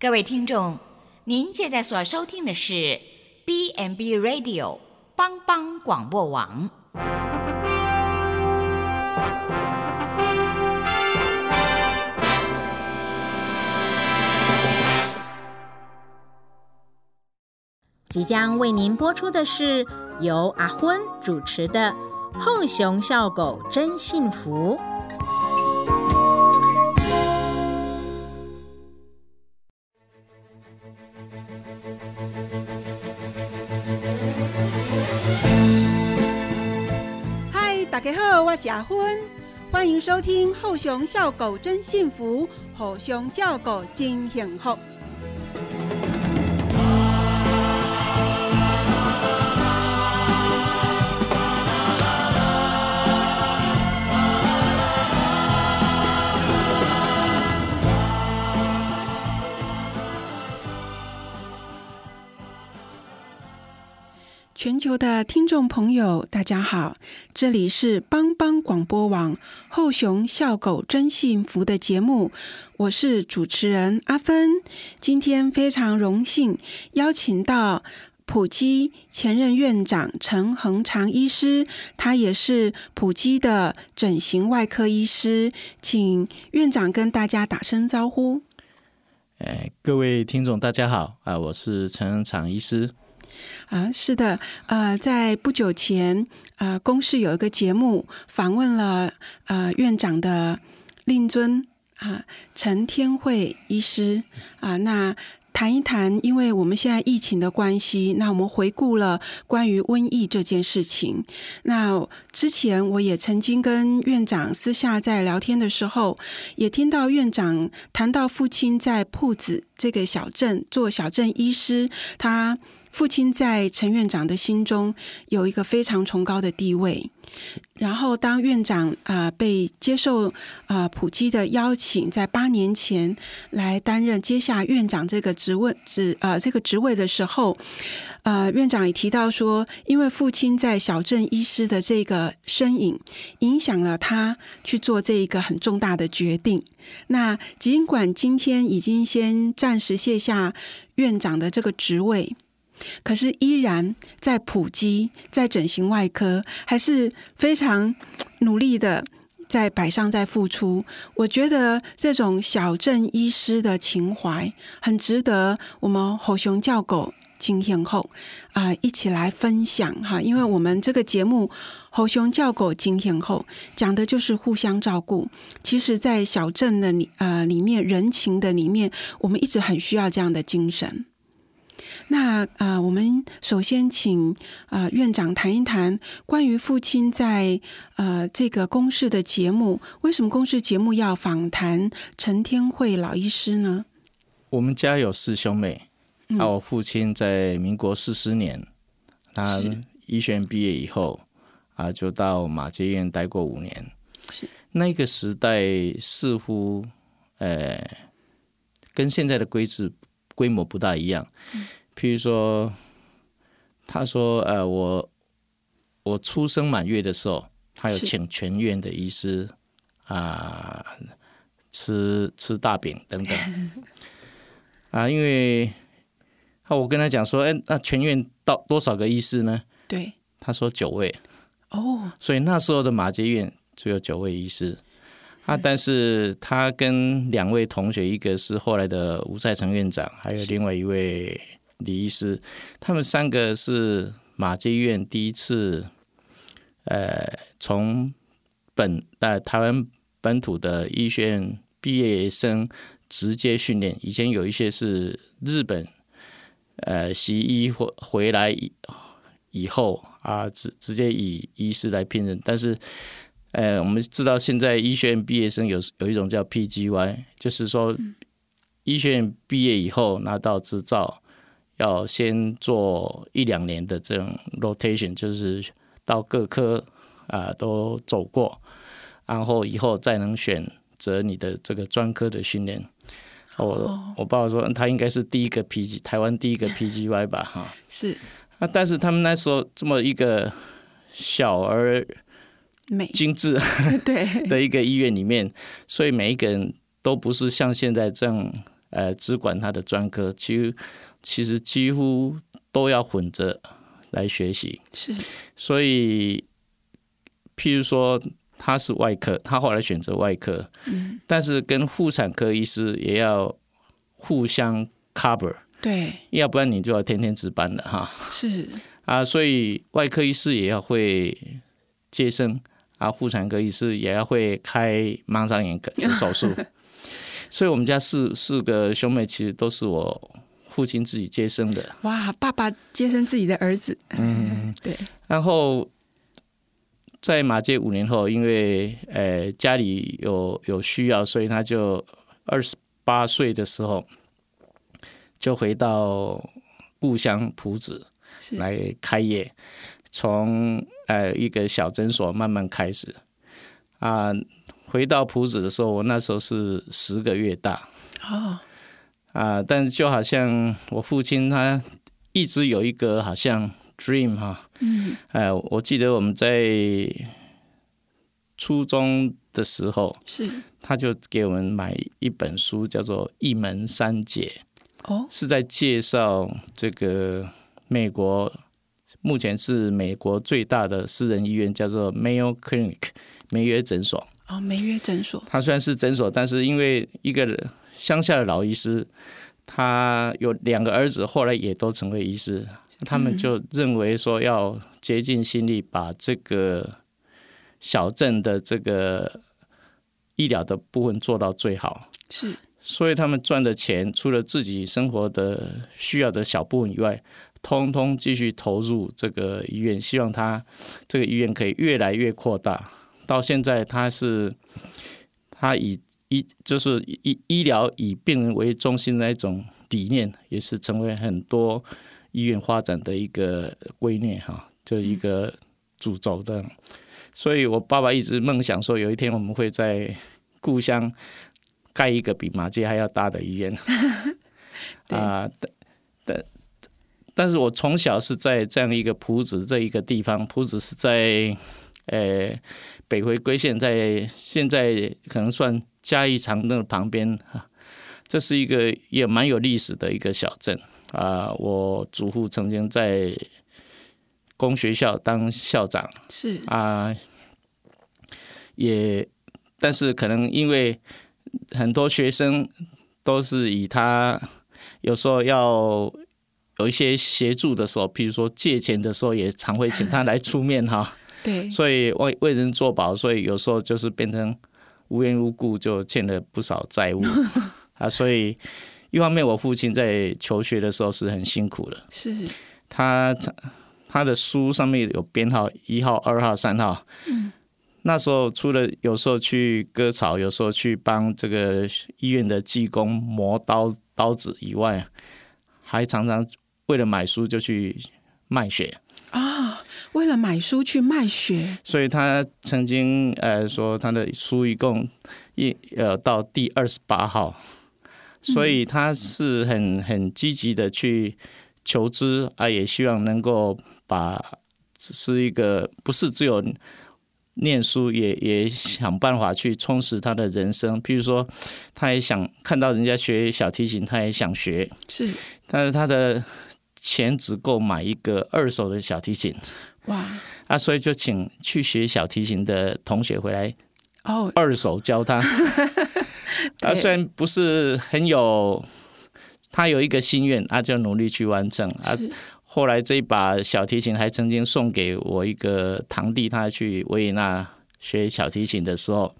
各位听众，您现在所收听的是 B n B Radio 帮帮广播网。即将为您播出的是由阿昏主持的《后熊笑狗真幸福》。我是阿昏，欢迎收听《后熊笑狗真幸福》，后熊叫狗真幸福。全球的听众朋友，大家好，这里是帮帮广播网后熊笑狗真幸福的节目，我是主持人阿芬。今天非常荣幸邀请到普基前任院长陈恒长医师，他也是普基的整形外科医师，请院长跟大家打声招呼。哎，各位听众，大家好啊！我是陈恒长医师。啊，是的，呃，在不久前，呃，公视有一个节目访问了呃院长的令尊啊陈天惠医师啊，那谈一谈，因为我们现在疫情的关系，那我们回顾了关于瘟疫这件事情。那之前我也曾经跟院长私下在聊天的时候，也听到院长谈到父亲在铺子这个小镇做小镇医师，他。父亲在陈院长的心中有一个非常崇高的地位。然后，当院长啊被接受啊普基的邀请，在八年前来担任接下院长这个职位职呃这个职位的时候，呃院长也提到说，因为父亲在小镇医师的这个身影，影响了他去做这一个很重大的决定。那尽管今天已经先暂时卸下院长的这个职位。可是依然在普及，在整形外科还是非常努力的在摆上，在付出。我觉得这种小镇医师的情怀很值得我们吼熊叫狗今天后啊一起来分享哈，因为我们这个节目吼熊叫狗今天后讲的就是互相照顾。其实，在小镇的里呃里面人情的里面，我们一直很需要这样的精神。那啊，我们首先请啊院长谈一谈关于父亲在呃这个公视的节目，为什么公视节目要访谈陈天惠老医师呢？我们家有四兄妹，啊，我父亲在民国四十年，他医学院毕业以后啊，就到马偕院待过五年。是那个时代似乎呃跟现在的规制规模不大一样。譬如说，他说：“呃，我我出生满月的时候，他有请全院的医师啊吃吃大饼等等。啊，因为啊，我跟他讲说，哎，那全院到多少个医师呢？对，他说九位。哦，所以那时候的马偕院只有九位医师。啊，但是他跟两位同学，一个是后来的吴在成院长，还有另外一位。”李医师，他们三个是马偕院第一次，呃，从本呃台湾本土的医学院毕业生直接训练。以前有一些是日本，呃，西医回回来以以后啊，直直接以医师来聘任。但是，呃，我们知道现在医学院毕业生有有一种叫 PGY，就是说医学院毕业以后拿到执照。要先做一两年的这种 rotation，就是到各科啊都走过，然后以后再能选择你的这个专科的训练。我我爸爸说他应该是第一个 PG 台湾第一个 PGY 吧，哈。是啊，但是他们那时候这么一个小而美精致 对的一个医院里面，所以每一个人都不是像现在这样呃只管他的专科，其实其实几乎都要混着来学习。是，所以譬如说他是外科，他后来选择外科，嗯，但是跟妇产科医师也要互相 cover，对，要不然你就要天天值班了哈。是，啊，所以外科医师也要会接生啊，妇产科医师也要会开盲肠炎的手术。所以我们家四四个兄妹其实都是我父亲自己接生的。哇，爸爸接生自己的儿子，嗯，对，然后在马街五年后，因为呃家里有有需要，所以他就二十八岁的时候就回到故乡埔子，来开业，从呃一个小诊所慢慢开始。啊。回到埔子的时候，我那时候是十个月大。哦，啊，但是就好像我父亲他一直有一个好像 dream 哈，嗯，哎，我记得我们在初中的时候，是，他就给我们买一本书，叫做《一门三杰》，哦，是在介绍这个美国目前是美国最大的私人医院，叫做 Mayo Clinic 梅约诊所。哦，梅约诊所，它虽然是诊所，但是因为一个乡下的老医师，他有两个儿子，后来也都成为医师，他们就认为说要竭尽心力把这个小镇的这个医疗的部分做到最好，是，所以他们赚的钱除了自己生活的需要的小部分以外，通通继续投入这个医院，希望他这个医院可以越来越扩大。到现在，他是他以医就是医医疗以病人为中心的一种理念，也是成为很多医院发展的一个观念哈，就一个主轴的。所以我爸爸一直梦想说，有一天我们会在故乡盖一个比马街还要大的医院。啊，但但但是我从小是在这样一个埔子这一个地方，埔子是在呃。北回归线在现在可能算嘉义长庚的旁边啊，这是一个也蛮有历史的一个小镇啊。我祖父曾经在公学校当校长，是啊，也但是可能因为很多学生都是以他有时候要有一些协助的时候，譬如说借钱的时候，也常会请他来出面哈。对，所以为为人作保，所以有时候就是变成无缘无故就欠了不少债务 啊。所以一方面，我父亲在求学的时候是很辛苦的，是他他的书上面有编号一号、二号、三号。嗯，那时候除了有时候去割草，有时候去帮这个医院的技工磨刀刀子以外，还常常为了买书就去卖血啊。为了买书去卖血，所以他曾经呃说他的书一共一呃到第二十八号，所以他是很很积极的去求知啊，也希望能够把只是一个不是只有念书，也也想办法去充实他的人生。譬如说，他也想看到人家学小提琴，他也想学，是，但是他的钱只够买一个二手的小提琴。哇！啊，所以就请去学小提琴的同学回来哦，二手教他。他虽然不是很有，他有一个心愿，啊，就努力去完成啊。后来这一把小提琴还曾经送给我一个堂弟，他去维也纳学小提琴的时候，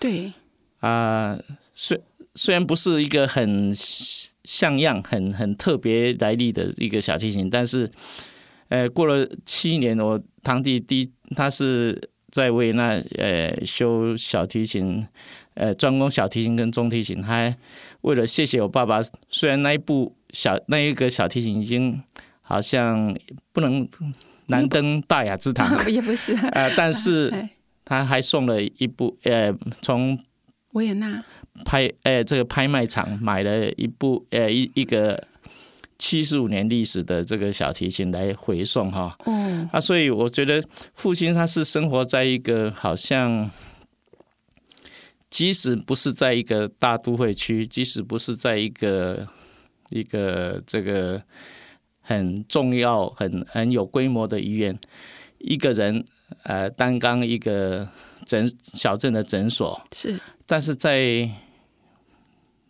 对啊，虽虽然不是一个很像样、很很特别来历的一个小提琴，但是。呃，过了七年，我堂弟第他是在维也纳呃修小提琴，呃专攻小提琴跟中提琴。他为了谢谢我爸爸，虽然那一部小那一个小提琴已经好像不能难登大雅之堂，也不是呃，但是他还送了一部呃 从维也纳拍呃这个拍卖场买了一部呃一一个。七十五年历史的这个小提琴来回送哈，嗯，啊，所以我觉得父亲他是生活在一个好像即使不是在一个大都会区，即使不是在一个一个这个很重要、很很有规模的医院，一个人呃担纲一个诊小镇的诊所，是，但是在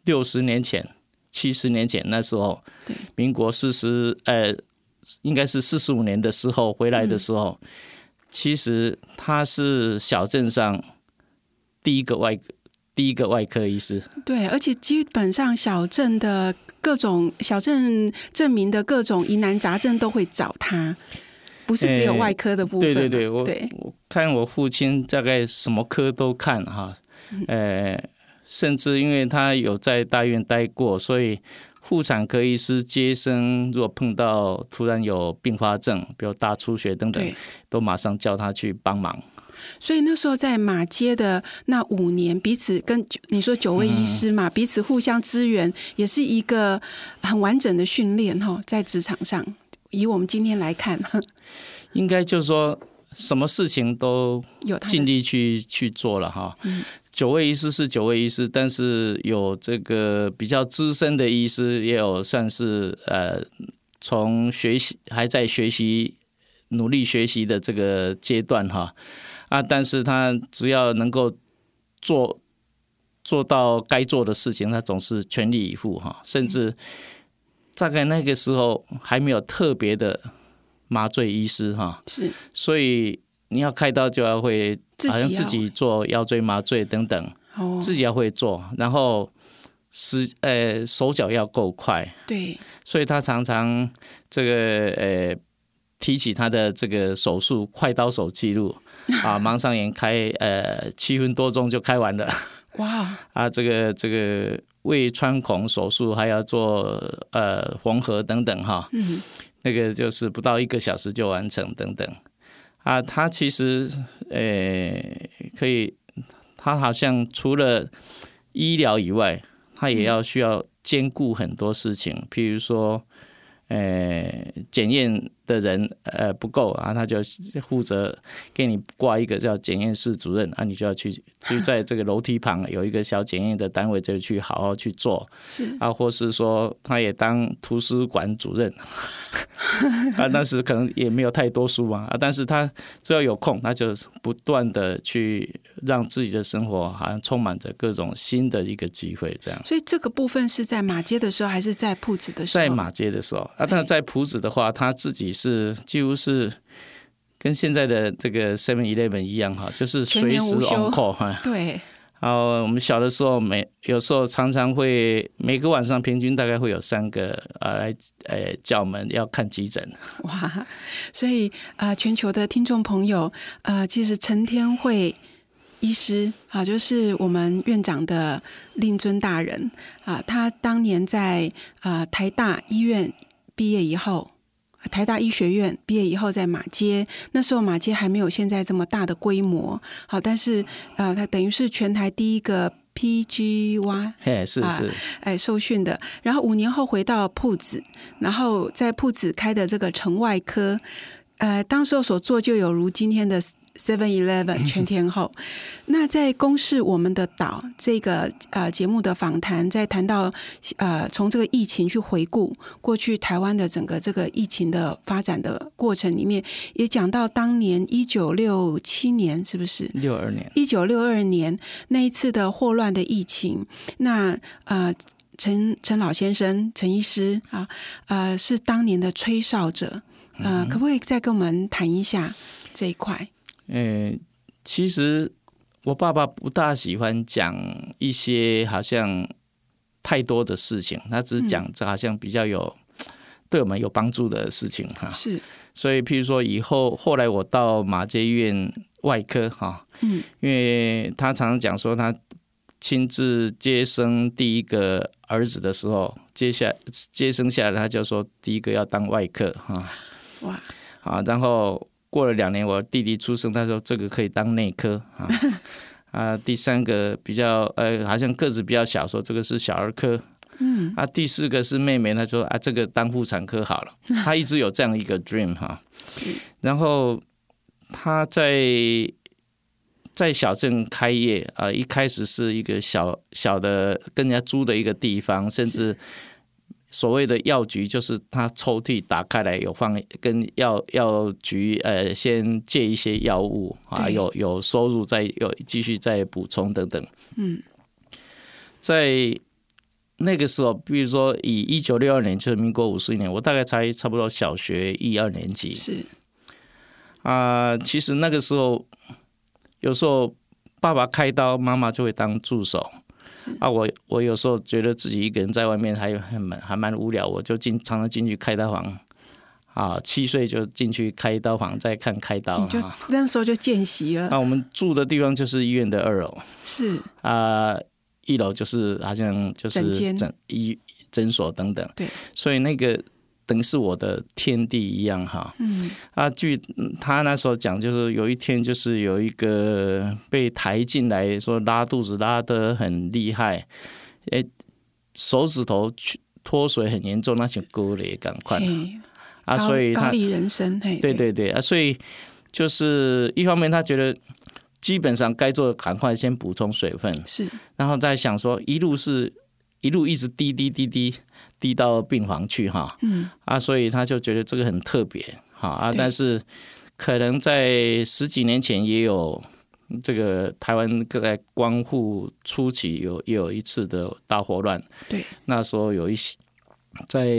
六十年前、七十年前那时候，对，民国四十呃，应该是四十五年的时候回来的时候，其实他是小镇上第一个外第一个外科医师。对，而且基本上小镇的各种小镇证明的各种疑难杂症都会找他，不是只有哎外科的部分嘛。对对对，我对我看我父亲大概什么科都看哈，嗯呃，甚至因为他有在大院待过，所以妇产科医师接生，如果碰到突然有并发症，比如大出血等等，都马上叫他去帮忙。所以那时候在马街的那五年，彼此跟你说九位医师嘛，彼此互相支援，也是一个很完整的训练哈，在职场上。以我们今天来看，应该就是说，什么事情都有尽力去去做了哈。嗯九位医师是九位医师，但是有这个比较资深的医师，也有算是呃从学习还在学习、努力学习的这个阶段哈。啊，但是他只要能够做做到该做的事情，他总是全力以赴哈，甚至大概那个时候还没有特别的麻醉医师哈，是。所以你要开刀就要会好像自己做腰椎麻醉等等，哦，自己要会做，然后时呃手脚要够快，对。所以他常常这个呃提起他的这个手术快刀手记录 啊，盲上眼开呃七分多钟就开完了。哇，啊，这个这个胃穿孔手术还要做呃缝合等等哈，嗯，那个就是不到一个小时就完成等等啊，它其实呃可以，它好像除了医疗以外，它也要需要兼顾很多事情，譬如说。呃，检验的人呃不够啊，他就负责给你挂一个叫检验室主任啊，你就要去 就在这个楼梯旁有一个小检验的单位，就去好好去做。是啊，或是说他也当图书馆主任 啊，但是可能也没有太多书嘛啊，但是他只要有空，他就不断的去让自己的生活好像充满着各种新的一个机会，这样。所以这个部分是在马街的时候，还是在铺子的时候？在马街的时候啊，但是在铺子的话，他自己是几乎是跟现在的这个 Seven Eleven 一样哈，就是全随时 on call 哈。对，然后我们小的时候，每有时候常常会每个晚上平均大概会有三个呃来呃叫我们要看急诊。哇，所以啊、呃全球的听众朋友，呃，其实陈天惠医师啊，就是我们院长的令尊大人啊，他当年在啊、呃台大医院毕业以后。台大医学院毕业以后，在马街，那时候马街还没有现在这么大的规模，好，但是呃，他等于是全台第一个 PGY 哎，是啊是，哎受训的，然后五年后回到铺子，然后在铺子开的这个城外科，呃，当时候所做就有如今天的 Seven Eleven 全天候。那在公示我们的岛这个呃节目的访谈，在谈到呃从这个疫情去回顾过去台湾的整个这个疫情的发展的过程里面，也讲到当年一九六七年是不是？六二年，一九六二年那一次的霍乱的疫情，那呃，陈陈老先生、陈医师啊，呃，是当年的吹哨者，呃，可不可以再跟我们谈一下这一块？呃，其实我爸爸不大喜欢讲一些好像太多的事情，他只是讲这好像比较有对我们有帮助的事情哈。是，所以，譬如说以后后来我到马街医院外科哈，嗯，因为他常常讲说他亲自接生第一个儿子的时候，接下接生下来他就说第一个要当外科哈哇，啊，然后过了两年我弟弟出生，他说这个可以当内科啊。啊，第三个比较呃，好像个子比较小，说这个是小儿科。嗯，啊，第四个是妹妹，她说啊，这个当妇产科好了。她一直有这样一个 dream 哈。然后她在在小镇开业啊、一开始是一个小小的跟人家租的一个地方，甚至所谓的药局，就是他抽屉打开来有放跟药药局呃先借一些药物啊，有有收入再有继续再补充等等。嗯，在那个时候，比如说以一九六二年，就是民国五十一年，我大概才差不多小学一二年级。是啊、其实那个时候，有时候爸爸开刀，妈妈就会当助手。啊，我我有时候觉得自己一个人在外面还还蛮还蛮无聊，我就进常常进去开刀房。啊，七岁就进去开刀房，再看开刀。你就啊那时候就见习了，那我们住的地方就是医院的二楼是啊，一楼就是好像就是诊间诊医诊所等等。对，所以那个等于是我的天地一样哈。嗯。啊，据嗯他那时候讲，就是有一天就是有一个被抬进来，说拉肚子拉得很厉害，诶，手指头去脱水很严重，那就割裂赶快，啊，所以他高丽人对。对对啊，所以就是一方面他觉得基本上该做的赶快先补充水分，是。然后再想说一路是一路一直滴滴滴滴滴到病房去哈，嗯。啊，所以他就觉得这个很特别，哈。啊，但是可能在十几年前也有这个台湾在光复初期有也有一次的大霍乱，对，那时候有一些在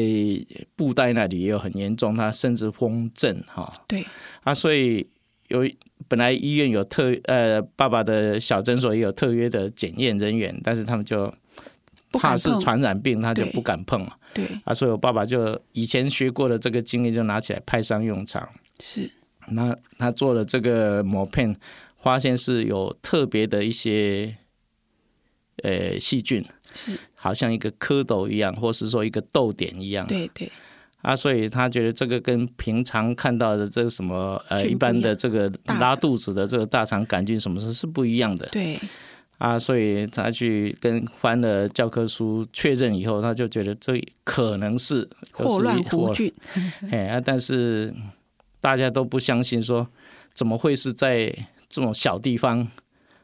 布袋那里也有很严重，他甚至封镇哈。对。啊，所以有本来医院有特呃爸爸的小诊所也有特约的检验人员，但是他们就怕是传染病，他就不敢碰嘛。对。啊，所以我爸爸就以前学过的这个经验就拿起来派上用场。是。那他做了这个膜片，发现是有特别的一些呃细菌，是，好像一个蝌蚪一样，或是说一个豆点一样。对对。啊，所以他觉得这个跟平常看到的这个什么呃一般的这个拉肚子的这个大肠杆菌什么是是不一样的。对啊，所以他去跟翻了教科书确认以后，他就觉得这可能是霍乱弧菌，哎啊，但是大家都不相信说，怎么会是在这种小地方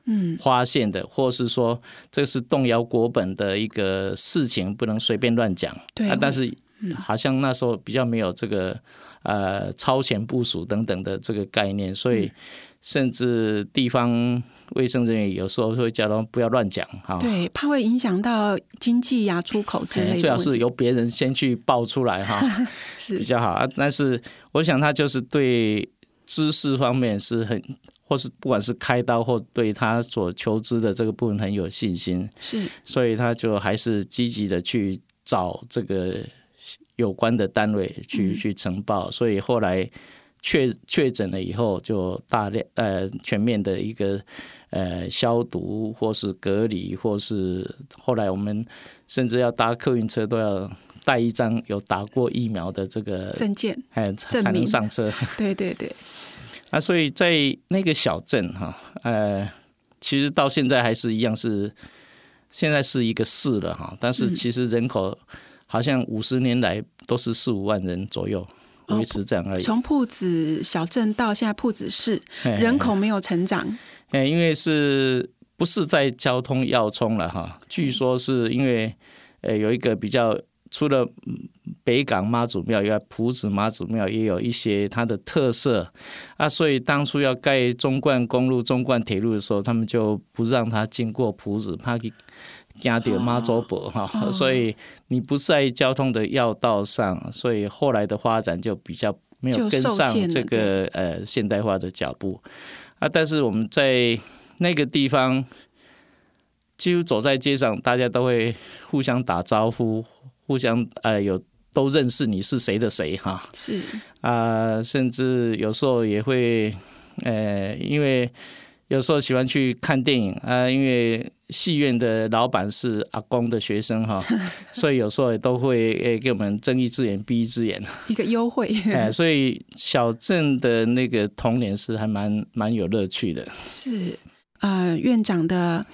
嗯发现的，或是说这是动摇国本的一个事情，不能随便乱讲。对啊，但是好像那时候比较没有这个呃超前部署等等的这个概念，所嗯以甚至地方卫生人员有时候会叫他们不要乱讲哈。对，怕会影响到经济呀、出口之类的最好是由别人先去报出来哈。是比较好啊。但是我想他就是对知识方面是很，或是不管是开刀或对他所求知的这个部分很有信心，是所以他就还是积极的去找这个有关的单位去、去呈报。所以后来确确诊了以后，就大量呃全面的一个。呃，消毒或是隔离，或是后来我们甚至要搭客运车都要带一张有打过疫苗的这个，证件，哎，才能证明上车。对 对对，啊，所以在那个小镇哈，呃，其实到现在还是一样是，现在是一个市了哈，但是其实人口好像五十年来都是四五万人左右，哦维持这样而已。从铺子小镇到现在铺子市，人口没有成长，哎，因为是不是在交通要冲了哈？据说是因为呃有一个比较，除了嗯北港妈祖庙以外，埔子妈祖庙也有一些它的特色啊，所以当初要盖中冠公路、中冠铁路的时候，他们就不让它经过埔子，怕去惊到妈祖婆哈，所以你不在交通的要道上，所以后来的发展就比较没有跟上这个呃现代化的脚步。啊，但是我们在那个地方，几乎走在街上，大家都会互相打招呼，互相呃有都认识你是谁的谁哈。是。啊、甚至有时候也会呃，因为有时候喜欢去看电影啊、因为戏院的老板是阿公的学生哈，所以有时候也都会诶给我们睁一只眼闭一只眼。一个优惠，哎，所以小镇的那个童年是还蛮蛮有乐趣的。是呃院长的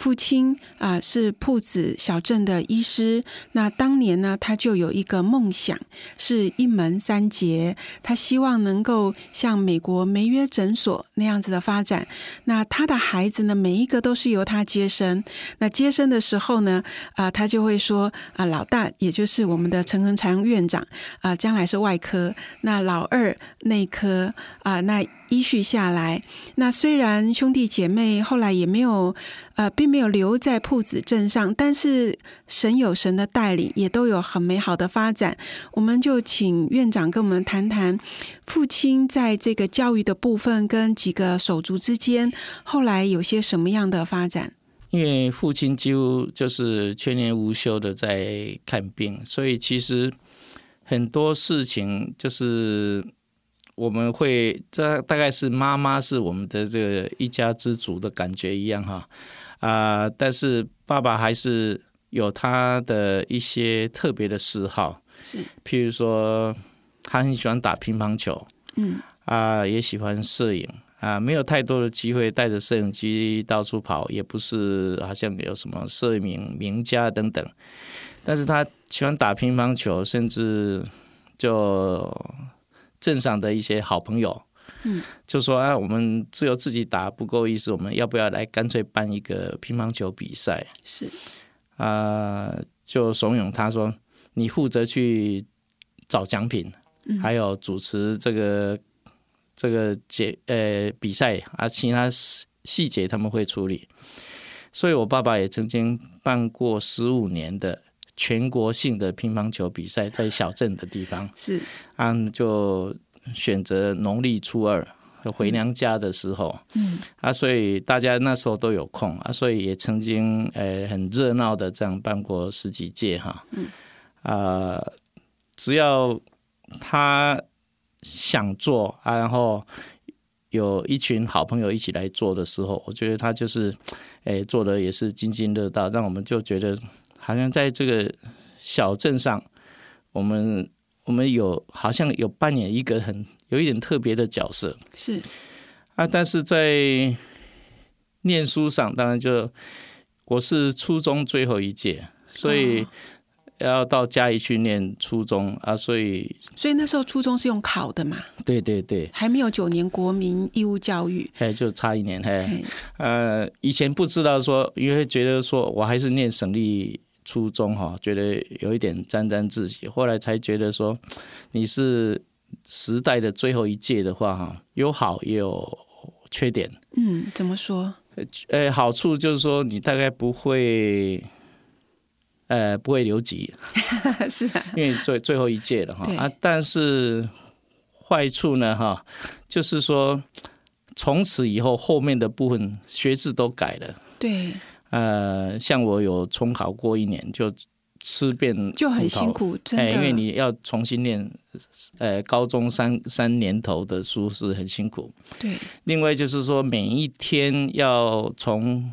父亲啊、是铺子小镇的医师。那当年呢，他就有一个梦想，是一门三杰。他希望能够像美国梅约诊所那样子的发展。那他的孩子呢，每一个都是由他接生。那接生的时候呢，啊、他就会说啊、老大也就是我们的陈恒常院长啊、将来是外科，那老二内科啊、那依序下来。那虽然兄弟姐妹后来也没有呃，并没有留在铺子镇上，但是神有神的带领，也都有很美好的发展。我们就请院长跟我们谈谈父亲在这个教育的部分跟几个手足之间，后来有些什么样的发展？因为父亲几乎就是全年无休的在看病，所以其实很多事情就是我们会这大概是妈妈是我们的这个一家之主的感觉一样哈。啊、但是爸爸还是有他的一些特别的嗜好，是，譬如说他很喜欢打乒乓球，嗯。啊，也喜欢摄影。啊，没有太多的机会带着摄影机到处跑，也不是好像有什么摄影名家等等，但是他喜欢打乒乓球，甚至就镇上的一些好朋友，嗯，就说啊，我们只有自己打不够意思，我们要不要来干脆办一个乒乓球比赛？是，啊、就怂恿他说，你负责去找奖品，还有主持这个这个节呃比赛啊，其他细细节他们会处理。所以我爸爸也曾经办过十五年的全国性的乒乓球比赛，在小镇的地方，是，啊，就选择农历初二回娘家的时候，嗯。啊，所以大家那时候都有空啊，所以也曾经呃很热闹的这样办过十几届哈，嗯，啊、只要他想做啊，然后有一群好朋友一起来做的时候，我觉得他就是，诶，做的也是津津乐道，让我们就觉得好像在这个小镇上，我们我们有好像有扮演一个很有一点特别的角色，是，啊，但是在念书上，当然就我是初中最后一届，所以要到嘉义去念初中啊，所以所以那时候初中是用考的嘛，对对对，还没有九年国民义务教育。哎，就差一年，嘿，嘿。呃，以前不知道说，因为觉得说我还是念省立初中哈，觉得有一点沾沾自喜，后来才觉得说 你是时代的最后一届的话哈，有好也有缺点。嗯，怎么说？呃，好处就是说你大概不会，呃，不会留级，是啊，因为最最后一届了哈啊。但是坏处呢哈，就是说从此以后后面的部分学制都改了。对，呃，像我有重考过一年，就吃遍就很辛苦，真的。哎，因为你要重新念，呃，高中三三年头的书是很辛苦。对另外就是说，每一天要从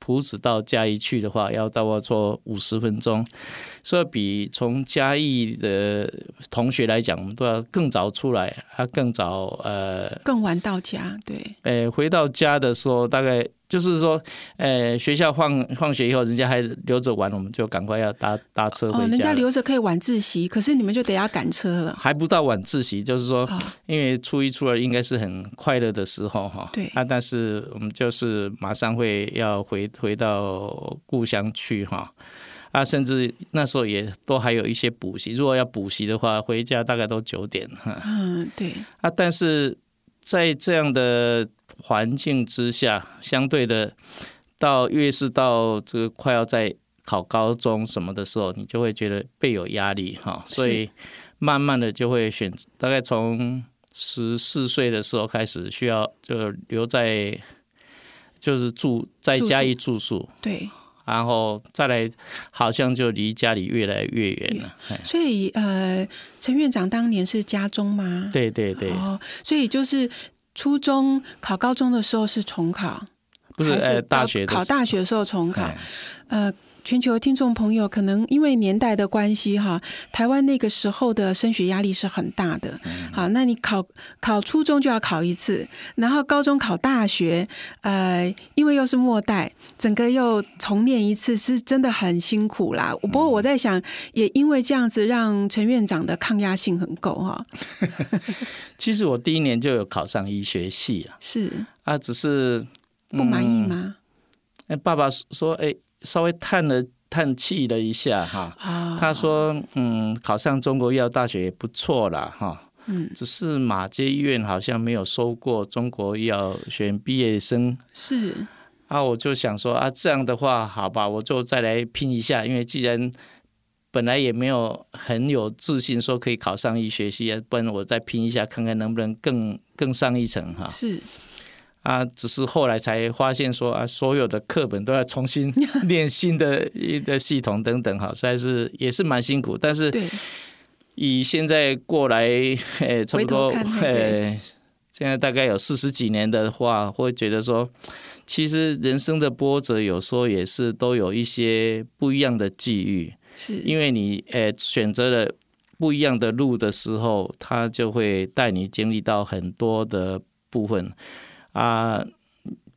埔子到嘉义去的话，要大概做五十分钟，所以比从嘉义的同学来讲，我们都要更早出来，他更早呃更晚到家，对。呃回到家的时候，大概就是说，呃学校放放学以后，人家还留着玩，我们就赶快要搭搭车回哦，家哦。人家留着可以晚自习，可是你们就得要赶车了。还不到晚自习，就是说，啊、因为初一、初二应该是很快乐的时候哈，对。啊，但是我们就是马上会要回回到故乡去哈，啊，甚至那时候也都还有一些补习，如果要补习的话，回家大概都九点哈，嗯，对，啊，但是在这样的环境之下，相对的，到越是到这个快要在考高中什么的时候，你就会觉得倍有压力哈，所以慢慢的就会选，大概从十四岁的时候开始，需要就留在就是住在住宿。家里住宿，对，然后再来好像就离家里越来越远了。哎所以呃，陈院长当年是家中吗？对对对，哦，所以就是初中考高中的时候是重考，不是是呃大学考大学的时候重考。哎呃，全球听众朋友可能因为年代的关系哈，台湾那个时候的升学压力是很大的。好，那你考考初中就要考一次，然后高中考大学，呃，因为又是末代，整个又重念一次，是真的很辛苦啦。不过我在想，也因为这样子，让陈院长的抗压性很够哈。其实我第一年就有考上医学系啊，是啊，只是不满意吗？哎，爸爸说，哎。稍微叹了叹气了一下哈，他说：“嗯，考上中国医药大学也不错啦，哈，嗯，只是马街医院好像没有收过中国医药学院毕业生。”是啊，我就想说啊，这样的话，好吧，我就再来拼一下，因为既然本来也没有很有自信说可以考上医学系啊，不然我再拼一下，看看能不能更更上一层哈。是。啊，只是后来才发现说啊，所有的课本都要重新 练新的一个系统等等，哈，实在是也是蛮辛苦。但是以现在过来，诶，差不多，诶，现在大概有四十几年的话，会觉得说，其实人生的波折有时候也是都有一些不一样的际遇，是因为你诶选择了不一样的路的时候，他就会带你经历到很多的部分。啊，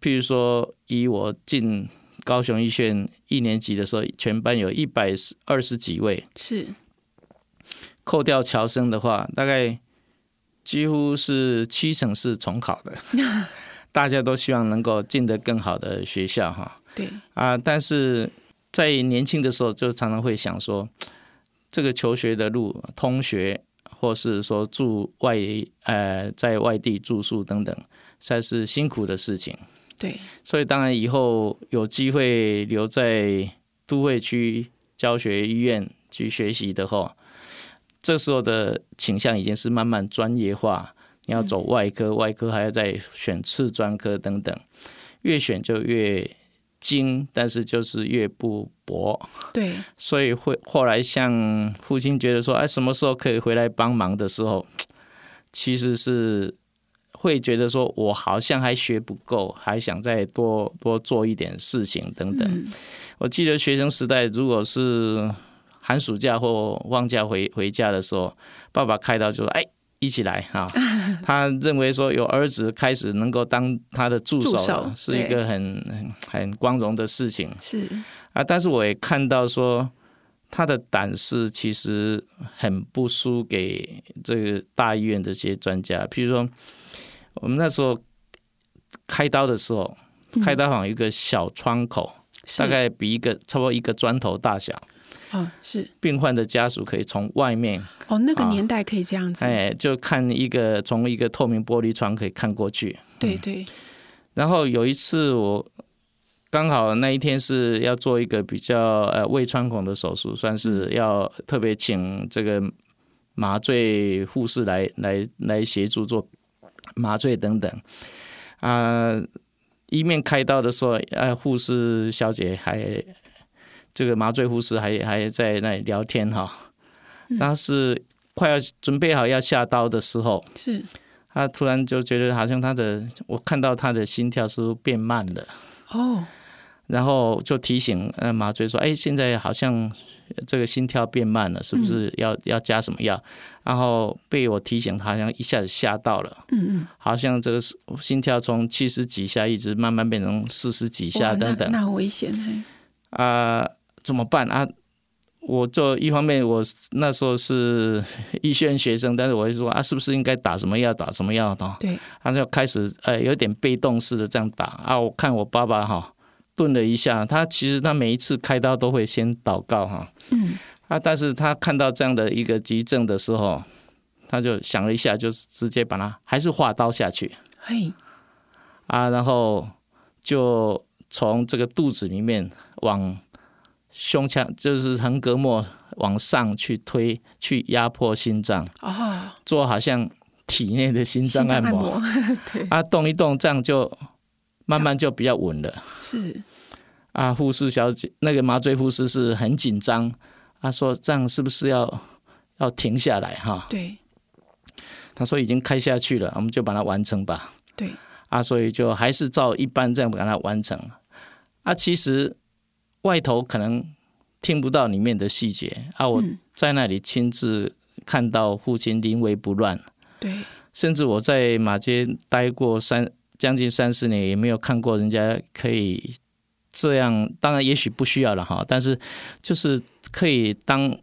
譬如说，以我进高雄医学院一年级的时候，全班有一百二十几位，是扣掉侨生的话，大概几乎是七成是重考的。大家都希望能够进得更好的学校，哈。对啊，但是在年轻的时候，就常常会想说，这个求学的路，通学，或是说住外，呃，在外地住宿等等。才是辛苦的事情，对，所以当然以后有机会留在都会区教学医院去学习的话，这时候的倾向已经是慢慢专业化。你要走外科，外科还要再选次专科等等，越选就越精，但是就是越不博。对，所以会后来像父亲觉得说，哎，什么时候可以回来帮忙的时候，其实是。会觉得说，我好像还学不够，还想再多多做一点事情等等。我记得学生时代，如果是寒暑假或放假回回家的时候，爸爸开刀就说：“哎，一起来哈。”他认为说，有儿子开始能够当他的助手，是一个很很光荣的事情。是啊，但是我也看到说，他的胆识其实很不输给这个大医院的这些专家，譬如说。我们那时候开刀的时候，开刀房有一个小窗口，大概比一个差不多一个砖头大小。哦，是病患的家属可以从外面哦，那个年代可以这样子，哎，就看一个从一个透明玻璃窗可以看过去。对对。然后有一次我刚好那一天是要做一个比较呃胃穿孔的手术，算是要特别请这个麻醉护士来来来协助做。麻醉等等，啊，一面开刀的时候，呃，护士小姐还这个麻醉护士还还在那里聊天哈。当时快要准备好要下刀的时候，是，他突然就觉得好像他的，我看到他的心跳是变慢了。哦。然后就提醒呃麻醉说：“哎，现在好像这个心跳变慢了，是不是要要加什么药？”然后被我提醒，好像一下子吓到了。嗯嗯，好像这个心跳从七十几下一直慢慢变成四十几下等等，那很危险啊，怎么办啊？我做一方面，我那时候是医学院学生，但是我会说啊，是不是应该打什么药？打什么药的？对，他就开始呃有点被动式的这样打啊。我看我爸爸哈。顿了一下，他其实他每一次开刀都会先祷告哈，嗯，啊，但是他看到这样的一个急症的时候，他就想了一下，就直接把它还是划刀下去，嘿，啊，然后就从这个肚子里面往胸腔，就是横膈膜往上去推，去压迫心脏，哦，做好像体内的心脏按摩，对，啊，动一动，这样就。慢慢就比较稳了。是啊，护士小姐，那个麻醉护士是很紧张。他说：“这样是不是要要停下来？”哈，对。他说：“已经开下去了，我们就把它完成吧。”对。啊，所以就还是照一般这样把它完成。啊，其实外头可能听不到里面的细节啊，我嗯在那里亲自看到父亲临危不乱，对，甚至我在马街待过三将近三十年，也没有看过人家可以这样。当然，也许不需要了哈，但是就是可以当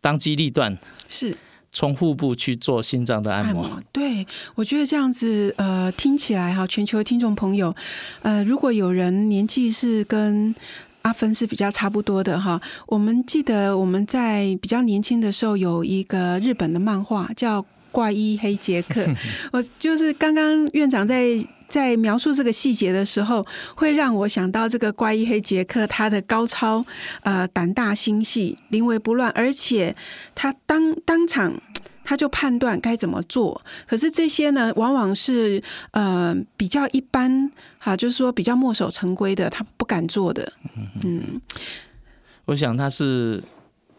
当机立断，是从腹部去做心脏的按摩。按摩。对，我觉得这样子，呃，听起来哈，全球的听众朋友，呃，如果有人年纪是跟阿芬是比较差不多的哈，我们记得我们在比较年轻的时候有一个日本的漫画叫。怪医黑杰克，我就是刚刚院长在在描述这个细节的时候，会让我想到这个怪异黑杰克他的高超，呃，胆大心细，临危不乱，而且他当当场 他就判断该怎么做。可是这些呢，往往是呃比较一般，哈，就是说比较墨守成规的，他不敢做的。嗯，我想他是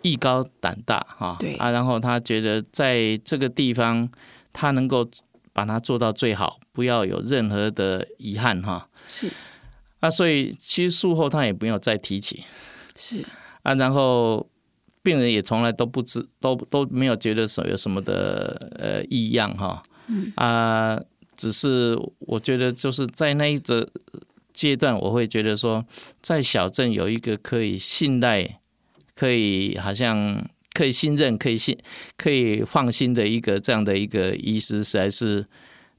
艺高胆大哈，对啊，然后他觉得在这个地方他能够把它做到最好，不要有任何的遗憾哈。是。啊，所以其实术后他也不用再提起。是，啊，然后病人也从来都不知都都没有觉得说有什么的呃异样哈，嗯。啊，只是我觉得就是在那一个阶段，我会觉得说，在小镇有一个可以信赖、可以好像可以信任、可以信、可以放心的一个这样的一个医师，实在是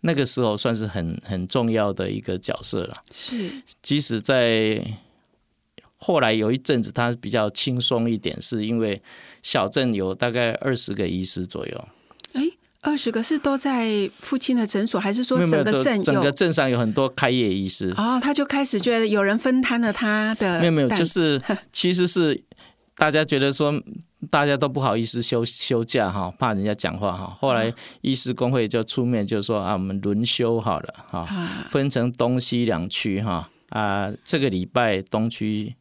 那个时候算是很很重要的一个角色了。是即使在后来有一阵子，他比较轻松一点，是因为小镇有大概二十个医师左右，哎，二十个是都在父亲的诊所，还是说整个镇有整个？镇上有很多开业医师，哦，他就开始觉得有人分摊了他的没有没有，就是 其实是大家觉得说大家都不好意思休休假哈，怕人家讲话哈。后来医师工会就出面就说啊，我们轮休好了哈，啊，分成东西两区哈。啊，这个礼拜东区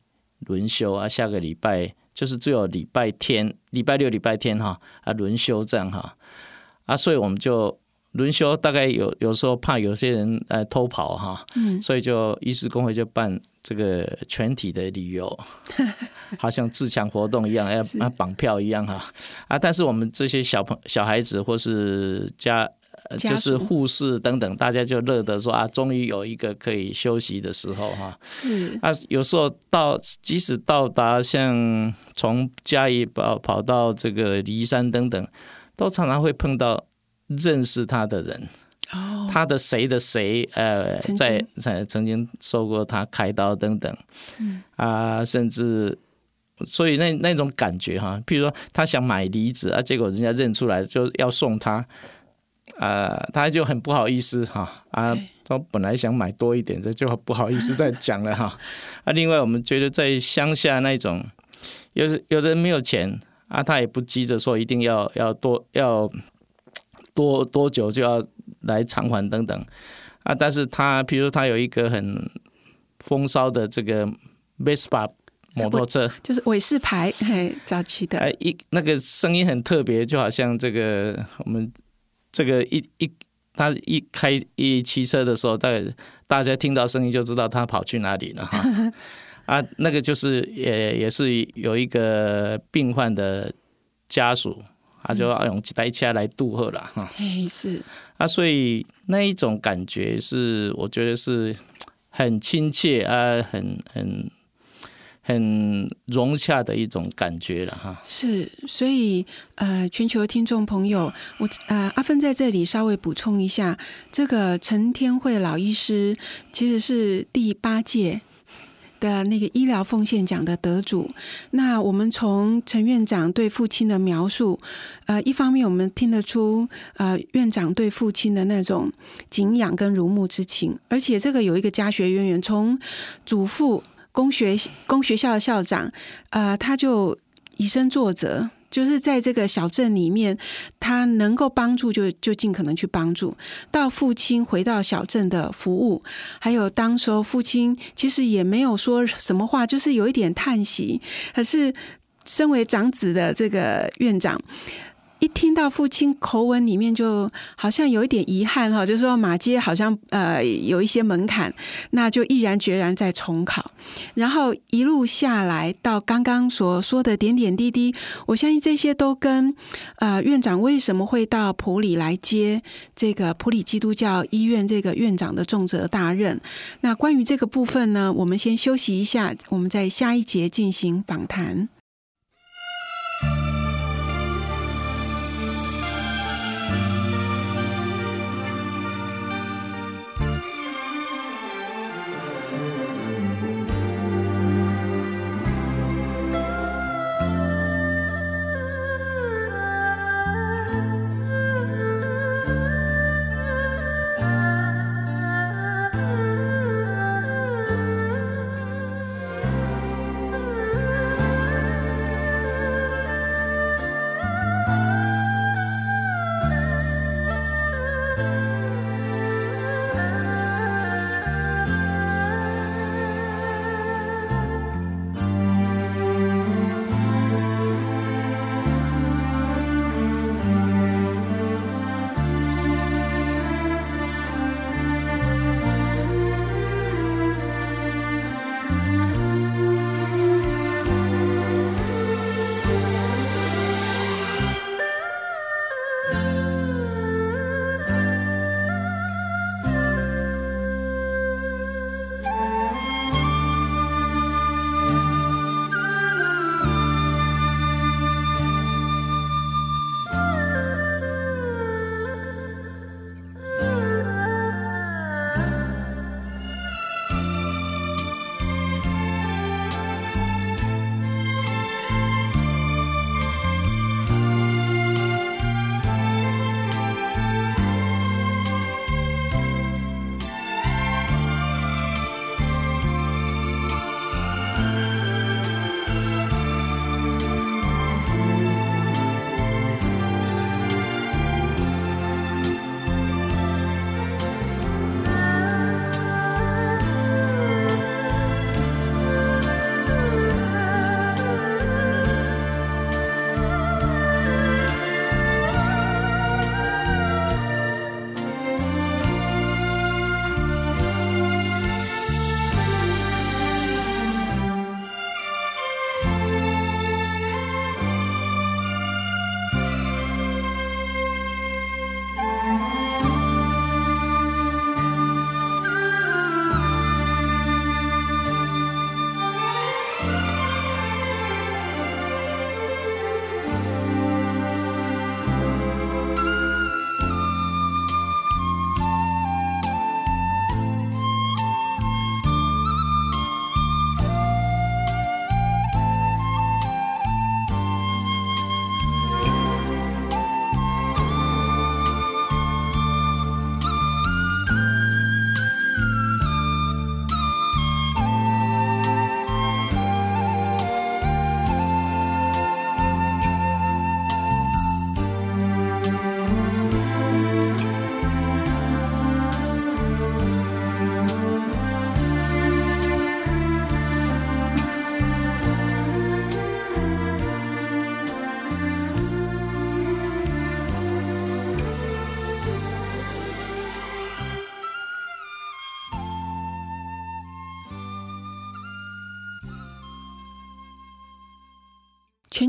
轮休啊，下个礼拜就是只有礼拜天、礼拜六、礼拜天哈啊轮休这样哈。啊，所以我们就轮休，大概有有时候怕有些人呃偷跑哈，嗯，所以就医师工会就办这个全体的旅游，好像自强活动一样，要绑票一样哈啊！但是我们这些小朋小孩子或是家就是护士等等，大家就乐得说啊，终于有一个可以休息的时候哈。是啊，有时候到即使到达像从嘉义跑跑到这个离山等等，都常常会碰到认识他的人。哦，他的谁的谁，呃，在在曾经受过他开刀等等，嗯啊，甚至所以那那种感觉哈，譬如说他想买梨子啊，结果人家认出来就要送他，啊，他就很不好意思哈啊，他本来想买多一点，这就不好意思再讲了哈 啊。另外，我们觉得在乡下那种，有有的人没有钱啊，他也不急着说一定要要多要多多久就要来偿还等等。啊，但是他譬如他有一个很风骚的这个 Vespa 摩托车，就是韦氏牌，嘿，早期的，哎一那个声音很特别，就好像这个我们这个一一他一开一骑车的时候，大概大家听到声音就知道他跑去哪里了哈。啊，那个就是也也是有一个病患的家属，他就要用一台车来渡河了哈。哎，是啊，所以那一种感觉是，我觉得是很亲切啊，很很很融洽的一种感觉了哈。是，所以呃，全球听众朋友，我呃阿芬在这里稍微补充一下，这个陈天惠老医师其实是第八届。的那个医疗奉献奖的得主，那我们从陈院长对父亲的描述，呃，一方面我们听得出，呃，院长对父亲的那种敬仰跟如沐之情，而且这个有一个家学渊源，从祖父公学公学校的校长，呃，他就以身作则，就是在这个小镇里面，他能够帮助就就尽可能去帮助。到父亲回到小镇的服务，还有当时候父亲其实也没有说什么话，就是有一点叹息。可是身为长子的这个院长，一听到父亲口吻里面，就好像有一点遗憾哈，就是说马街好像呃有一些门槛，那就毅然决然再重考，然后一路下来到刚刚所说的点点滴滴，我相信这些都跟呃院长为什么会到普里来接这个普里基督教医院这个院长的重责大任。那关于这个部分呢，我们先休息一下，我们在下一节进行访谈。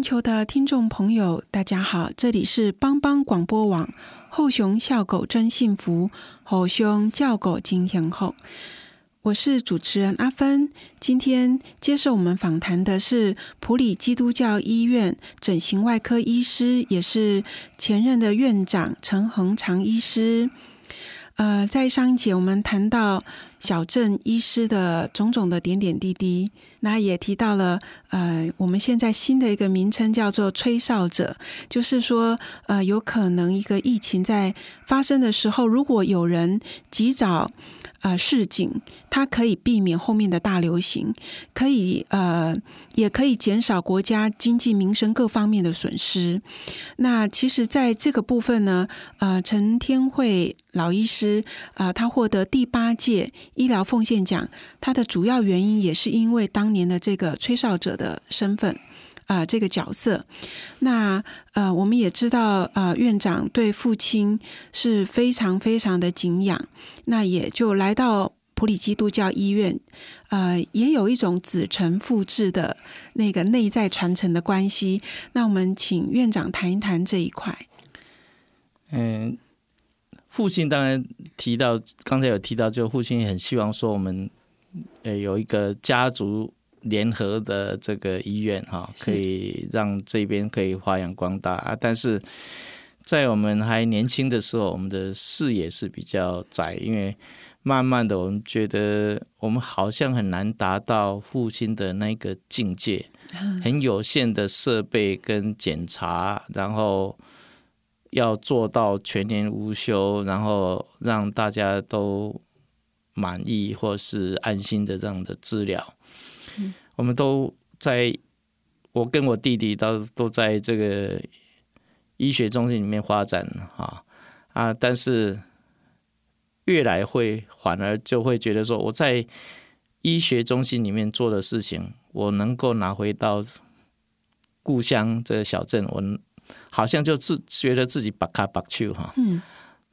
全球的听众朋友，大家好，这里是帮帮广播网后熊笑狗真幸福，后熊叫狗金天后，我是主持人阿芬。今天接受我们访谈的是普里基督教医院整形外科医师，也是前任的院长陈恒长医师。呃，在上一节我们谈到小镇医师的种种的点点滴滴，那也提到了呃，我们现在新的一个名称叫做吹哨者，就是说呃，有可能一个疫情在发生的时候，如果有人及早。啊，市井它可以避免后面的大流行，可以呃，也可以减少国家经济民生各方面的损失。那其实，在这个部分呢，呃，陈天惠老医师啊，他获得第八届医疗奉献奖，他的主要原因也是因为当年的这个吹哨者的身份。啊这个角色。那呃，我们也知道啊，院长对父亲是非常非常的敬仰，那也就来到普里基督教医院，呃，也有一种子承父志的那个内在传承的关系。那我们请院长谈一谈这一块。嗯，父亲当然提到，刚才有提到，就父亲很希望说我们呃有一个家族联合的这个医院哈，可以让这边可以发扬光大啊。但是在我们还年轻的时候，我们的视野是比较窄，因为慢慢的我们觉得我们好像很难达到父亲的那个境界，很有限的设备跟检查，然后。要做到全年无休，然后让大家都满意或是安心的这样的治疗，我们都在，我跟我弟弟都都在这个医学中心里面发展啊啊，但是越来会反而就会觉得说，我在医学中心里面做的事情，我能够拿回到故乡这个小镇，我。好像就自觉得自己把卡把去哈，嗯，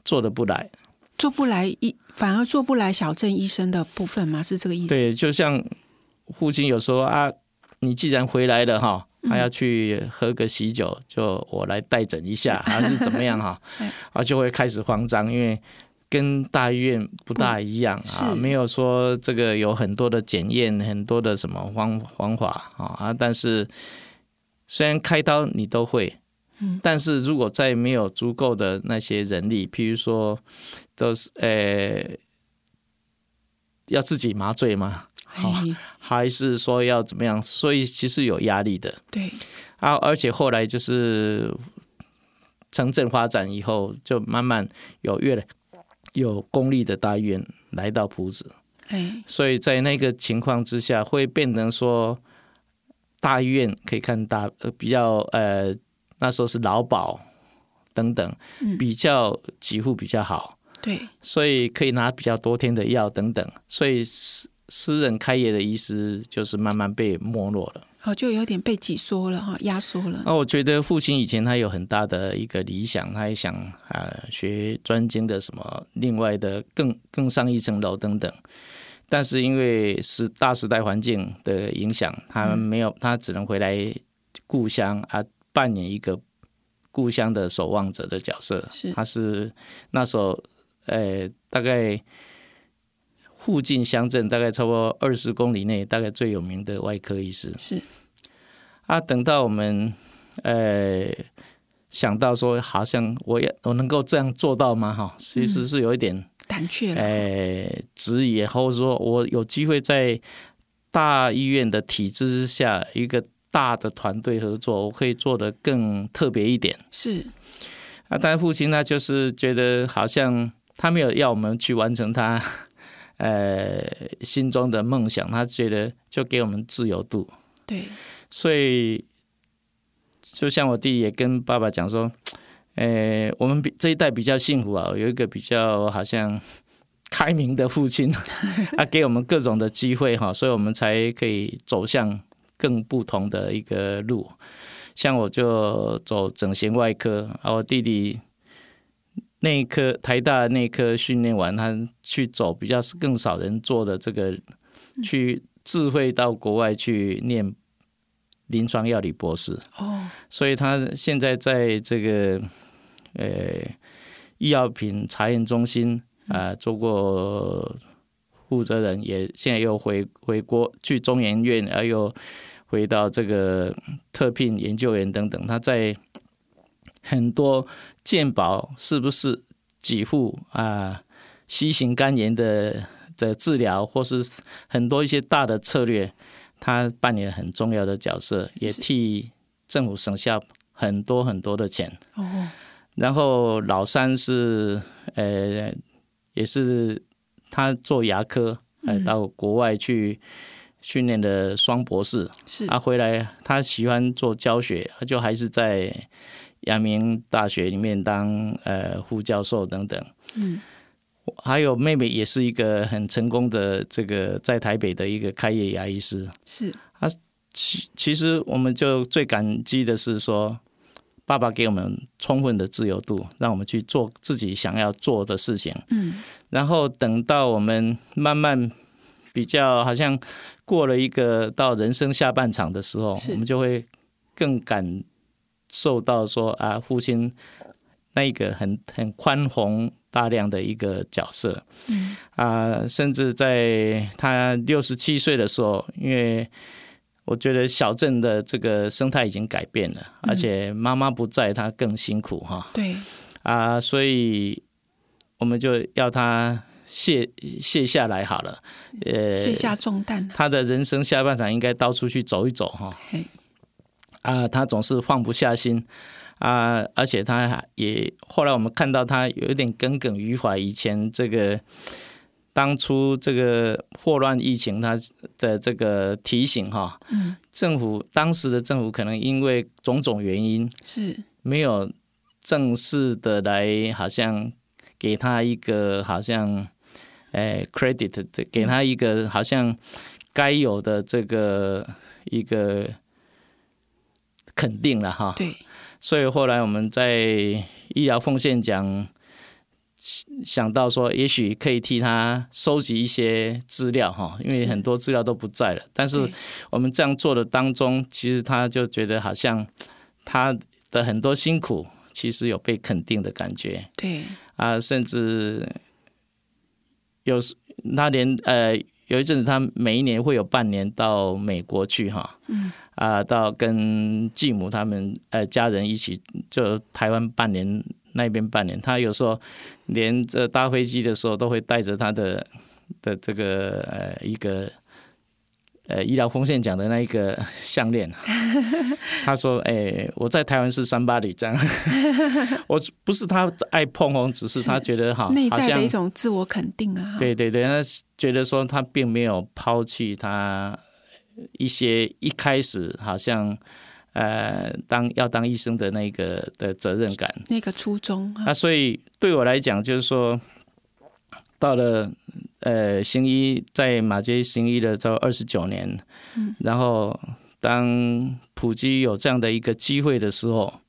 做的不来，做不来医，反而做不来小镇医生的部分吗？是这个意思？对，就像父亲有时候啊，你既然回来了哈，还要去喝个喜酒，就我来代诊一下，还是怎么样哈？啊，就会开始慌张，因为跟大医院不大一样啊，没有说这个有很多的检验，很多的什么方方法啊啊，但是虽然开刀你都会。嗯但是如果在没有足够的那些人力，譬如说，都是呃，要自己麻醉吗？好，还是说要怎么样？所以其实有压力的。对啊，而且后来就是城镇发展以后，就慢慢有越来有公立的大医院来到埔子。哎，所以在那个情况之下，会变成说大医院可以看大呃比较呃。那时候是劳保等等，比较几乎比较好，对，所以可以拿比较多天的药等等，所以私私人开业的医师就是慢慢被没落了，哦，就有点被挤缩了哈，压缩了。那我觉得父亲以前他有很大的一个理想，他也想啊学专精的什么，另外的更更上一层楼等等，但是因为是大时代环境的影响，他没有，他只能回来故乡啊。扮演一个故乡的守望者的角色，是他是那时候，呃，大概附近乡镇大概超过二十公里内，大概最有名的外科医师是啊。等到我们呃想到说，好像我要我能够这样做到吗？哈，其实是有一点胆怯，哎，质疑，或者说我有机会在大医院的体制之下一个。大的团队合作，我可以做的更特别一点。是啊，但父亲他就是觉得好像他没有要我们去完成他呃心中的梦想，他觉得就给我们自由度。对，所以就像我弟弟也跟爸爸讲说，呃，我们比这一代比较幸福啊，有一个比较好像开明的父亲，他给我们各种的机会哈，所以我们才可以走向。更不同的一个路，像我就走整形外科，啊，我弟弟内科台大内科训练完，他去走比较更少人做的这个，去智慧到国外去念临床药理博士。哦，所以他现在在这个呃医药品查验中心啊做过负责人，也现在又回回国去中研院，而又。回到这个特聘研究员等等，他在很多健保是不是几乎啊，C 型肝炎的的治疗，或是很多一些大的策略，他扮演很重要的角色，也替政府省下很多很多的钱。哦。然后老三是呃，也是他做牙科，呃，到国外去。训练的双博士，是他回来，他喜欢做教学，他就还是在阳明大学里面当呃副教授等等。嗯，还有妹妹也是一个很成功的这个在台北的一个开业牙医师。是他其其实我们就最感激的是说，爸爸给我们充分的自由度，让我们去做自己想要做的事情。嗯，然后等到我们慢慢比较好像过了一个到人生下半场的时候，我们就会更感受到说啊，父亲那个很很宽宏大量的一个角色。嗯啊，甚至在他六十七岁的时候，因为我觉得小镇的这个生态已经改变了，而且妈妈不在，他更辛苦哈。对，啊，所以我们就要他卸卸下来好了。呃，卸下重担。他的人生下半场应该到处去走一走哈嘿。啊，他总是放不下心啊，而且他也后来我们看到他有一点耿耿于怀，以前这个当初这个霍乱疫情他的这个提醒哈，嗯，政府当时的政府可能因为种种原因，是，没有正式的来，好像给他一个好像，哎，credit，给他一个好像该有的这个一个肯定了哈。对，所以后来我们在医疗奉献奖想到说，也许可以替他收集一些资料哈，因为很多资料都不在了。但是我们这样做的当中，其实他就觉得好像他的很多辛苦，其实有被肯定的感觉。对，啊，甚至有时他连呃有一阵子他每一年会有半年到美国去哈，嗯，啊，到跟继母他们呃家人一起就台湾半年。那边半年，他有时候连这搭飞机的时候都会带着他的的这个呃一个呃医疗奉献奖的那一个项链。他说：“哎、我在台湾是三八里这样，我不是他爱碰红，只是他觉得哈，好内在的一种自我肯定啊。对对对，他觉得说他并没有抛弃他一些一开始好像呃当要当医生的那个的责任感。那个初衷啊那所以对我来讲，就是说到了呃行医在马街行医的这二十九年，嗯然后当普及有这样的一个机会的时候。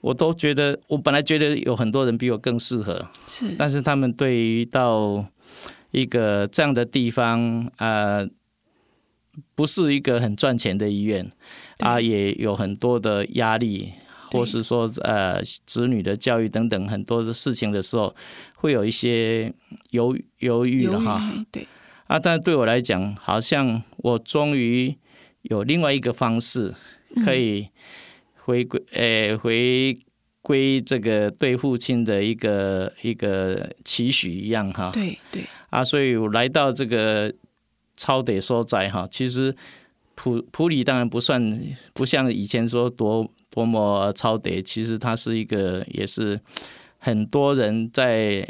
我都觉得，我本来觉得有很多人比我更适合，是，但是他们对于到一个这样的地方，呃，不是一个很赚钱的医院，啊，也有很多的压力，或是说呃子女的教育等等很多的事情的时候，会有一些犹犹豫了哈。对，啊，但对我来讲，好像我终于有另外一个方式可以回归，呃，回归这个对父亲的一个一个期许一样哈。对对，啊，所以我来到这个超得所在哈，其实普普里当然不算不像以前说多多么超得，其实它是一个也是很多人在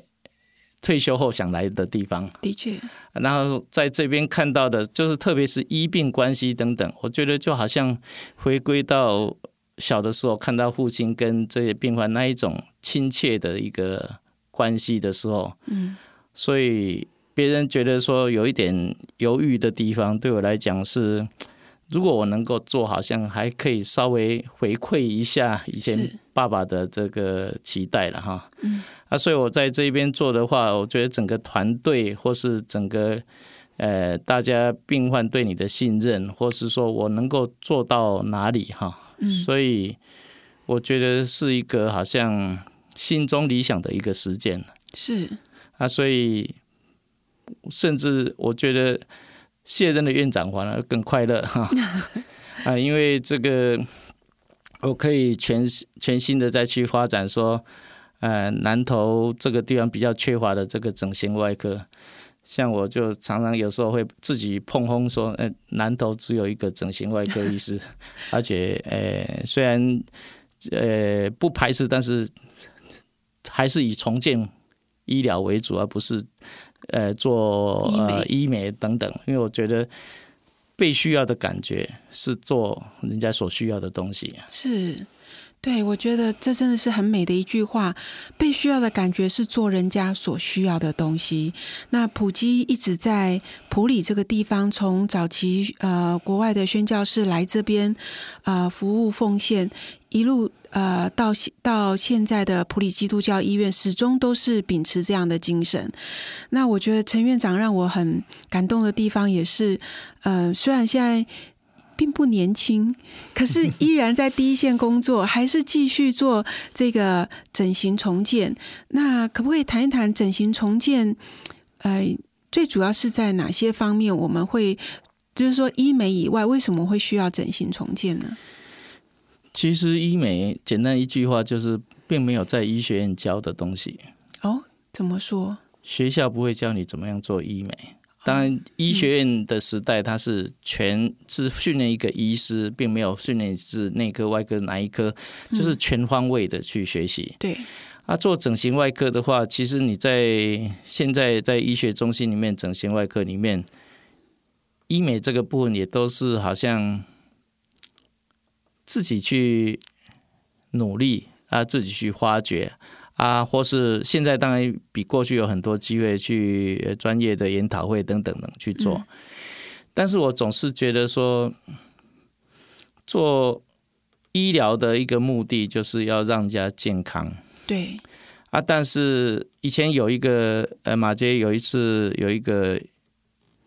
退休后想来的地方。的确，然后在这边看到的，就是特别是医病关系等等，我觉得就好像回归到小的时候看到父亲跟这些病患那一种亲切的一个关系的时候，嗯，所以别人觉得说有一点犹豫的地方，对我来讲是，如果我能够做，好像还可以稍微回馈一下以前爸爸的这个期待了哈。嗯，啊，所以我在这边做的话，我觉得整个团队或是整个呃大家病患对你的信任，或是说我能够做到哪里哈，嗯。所以我觉得是一个好像心中理想的一个实践。是，啊，所以甚至我觉得卸任的院长反而更快乐 哈 啊，因为这个我可以全全新的再去发展说，呃，南投这个地方比较缺乏的这个整形外科。像我就常常有时候会自己碰轰说，呃，南投只有一个整形外科医师，而且呃，虽然呃不排斥，但是还是以重建医疗为主，而不是呃做医美呃医美等等。因为我觉得被需要的感觉是做人家所需要的东西。是，对，我觉得这真的是很美的一句话。被需要的感觉是做人家所需要的东西。那普基一直在普里这个地方，从早期呃国外的宣教士来这边呃服务奉献，一路呃到到现在的普里基督教医院，始终都是秉持这样的精神。那我觉得陈院长让我很感动的地方，也是呃虽然现在。并不年轻，可是依然在第一线工作，还是继续做这个整形重建。那可不可以谈一谈整形重建？呃，最主要是在哪些方面？我们会就是说医美以外，为什么会需要整形重建呢？其实医美简单一句话就是，并没有在医学院教的东西。哦，怎么说？学校不会教你怎么样做医美。当然，医学院的时代，它是全是训练一个医师，并没有训练是内科、外科哪一科，就是全方位的去学习。对啊，做整形外科的话，其实你在现在在医学中心里面，整形外科里面，医美这个部分也都是好像自己去努力啊，自己去发掘。啊，或是现在当然比过去有很多机会去专业的研讨会等等等去做，但是我总是觉得说，做医疗的一个目的就是要让人家健康。对。啊，但是以前有一个呃，马杰有一次有一个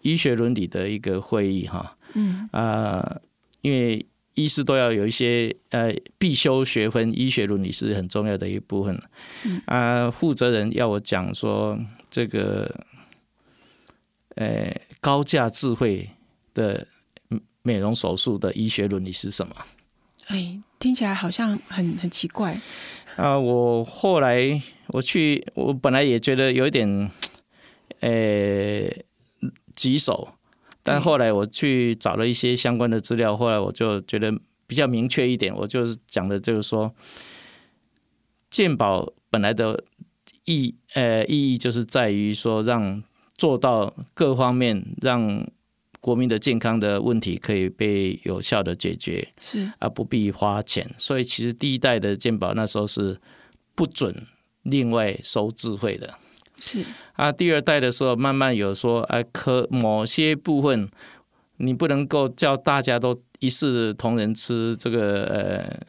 医学伦理的一个会议哈，嗯啊，因为。医师都要有一些呃必修学分，医学伦理是很重要的一部分。啊，负责人要我讲说这个，呃，高价智慧的美容手术的医学伦理是什么？哎，听起来好像很很奇怪。啊，我后来我去，我本来也觉得有一点，呃，棘手。但后来我去找了一些相关的资料，后来我就觉得比较明确一点，我就是讲的就是说，鉴宝本来的意呃意义就是在于说，让做到各方面让国民的健康的问题可以被有效的解决，是而不必花钱。所以其实第一代的健保那时候是不准另外收智慧的。是啊，第二代的时候慢慢有说，哎，可某些部分你不能够叫大家都一视同仁吃这个呃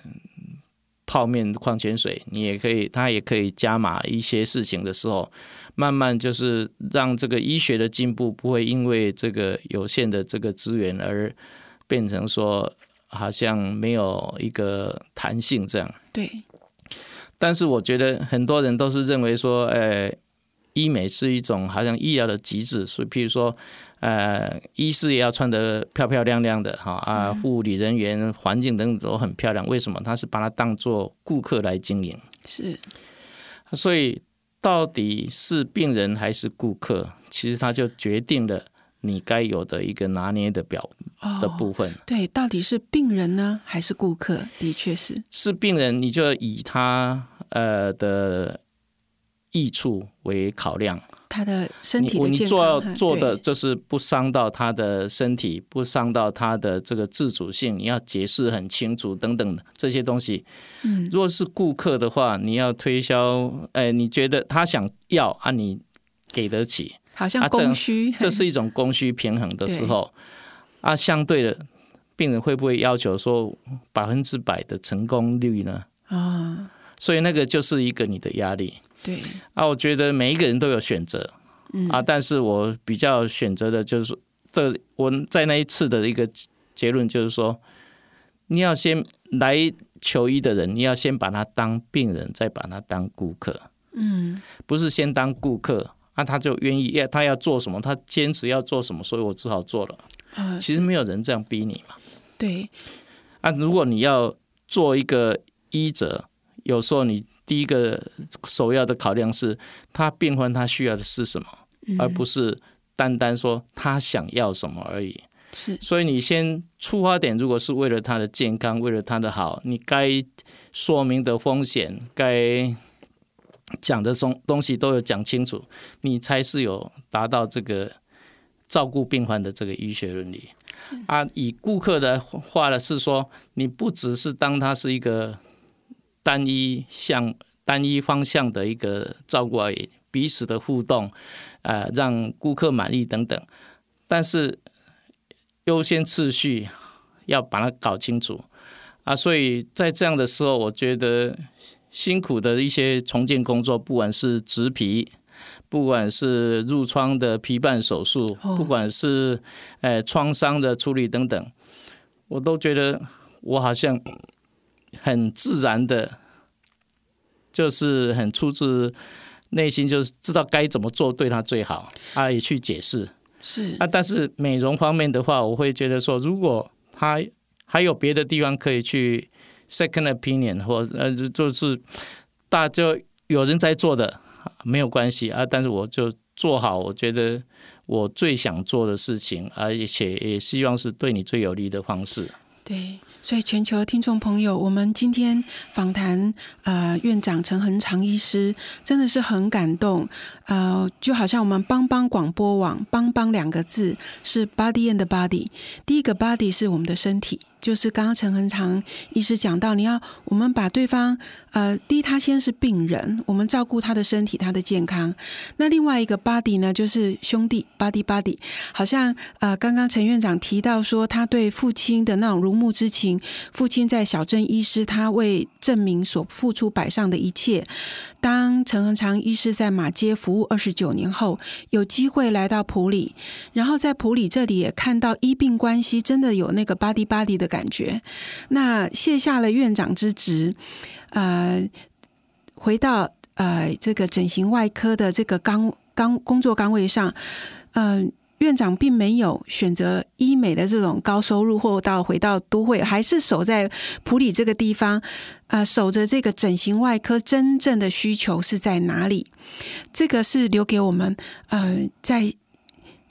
泡面矿泉水，你也可以，他也可以加码一些事情的时候，慢慢就是让这个医学的进步不会因为这个有限的这个资源而变成说好像没有一个弹性这样。对，但是我觉得很多人都是认为说，呃。医美是一种好像医疗的极致，所以譬如说，呃，医师也要穿得漂漂亮亮的哈啊，护理人员、环境等等都很漂亮。为什么？他是把它当做顾客来经营。是，所以到底是病人还是顾客，其实他就决定了你该有的一个拿捏的表的部分。对，到底是病人呢，还是顾客？的确是，是病人，你就以他呃的。益处为考量，他的身体你做要做的就是不伤到他的身体，不伤到他的这个自主性，你要解释很清楚等等这些东西。嗯，如果是顾客的话，你要推销，哎，你觉得他想要啊，你给得起，好像供需，这是一种供需平衡的时候。啊，相对的，病人会不会要求说百分之百的成功率呢？啊，所以那个就是一个你的压力。对啊，我觉得每一个人都有选择，啊，但是我比较选择的就是这我在那一次的一个结论就是说，你要先来求医的人，你要先把他当病人，再把他当顾客，嗯，不是先当顾客，啊，他就愿意要他要做什么，他坚持要做什么，所以我只好做了。啊，其实没有人这样逼你嘛。对，啊，如果你要做一个医者，有时候你。第一个首要的考量是他病患他需要的是什么，而不是单单说他想要什么而已。是，所以你先出发点，如果是为了他的健康，为了他的好，你该说明的风险，该讲的东东西都有讲清楚，你才是有达到这个照顾病患的这个医学伦理。啊，以顾客的话呢是说，你不只是当他是一个。单一向单一方向的一个照顾而已，彼此的互动，呃，让顾客满意等等。但是优先次序要把它搞清楚啊！所以在这样的时候，我觉得辛苦的一些重建工作，不管是植皮，不管是褥疮的皮瓣手术，不管是呃创伤的处理等等，我都觉得我好像很自然的，就是很出自内心，就是知道该怎么做对他最好，啊，也去解释。是啊，但是美容方面的话，我会觉得说，如果他还有别的地方可以去 second opinion，或呃，就是大家有人在做的，没有关系啊。但是我就做好，我觉得我最想做的事情，而且也希望是对你最有利的方式。对。所以，全球听众朋友，我们今天访谈呃院长陈恒长医师，真的是很感动。呃，就好像我们帮帮广播网“帮帮”两个字是 body and body，第一个 body 是我们的身体。就是刚刚陈恒长医师讲到，你要我们把对方，呃，第一他先是病人，我们照顾他的身体、他的健康。那另外一个 body 呢，就是兄弟 body body。好像呃，刚刚陈院长提到说，他对父亲的那种如沐之情，父亲在小镇医师，他为证明所付出摆上的一切。当陈恒长医师在马街服务二十九年后，有机会来到普里，然后在普里这里也看到医病关系真的有那个 body body 的感觉。那卸下了院长之职，呃，回到呃这个整形外科的这个岗岗工作岗位上，嗯。院长并没有选择医美的这种高收入，或到回到都会，还是守在普里这个地方，啊，守着这个整形外科真正的需求是在哪里？这个是留给我们，呃，在